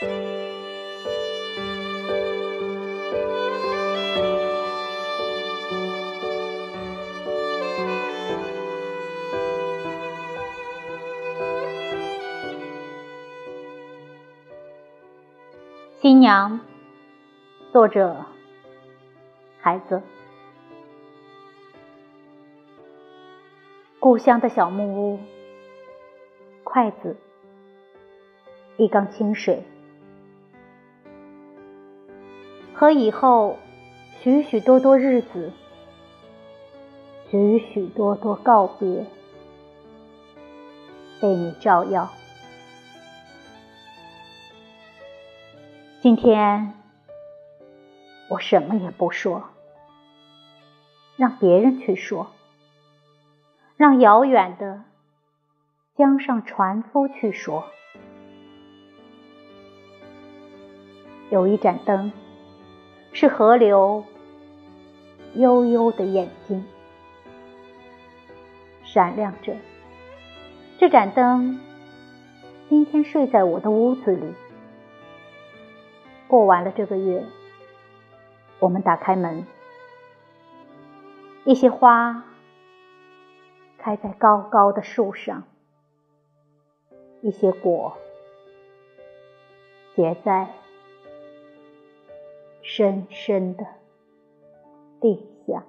新娘，作者：孩子。故乡的小木屋，筷子，一缸清水，和以后许许多多日子，许许多多告别，被你照耀。今天，我什么也不说，让别人去说，让遥远的江上船夫去说。有一盏灯，是河流悠悠的眼睛，闪亮着。这盏灯今天睡在我的屋子里。过完了这个月，我们打开门，一些花开在高高的树上，一些果结在深深的地下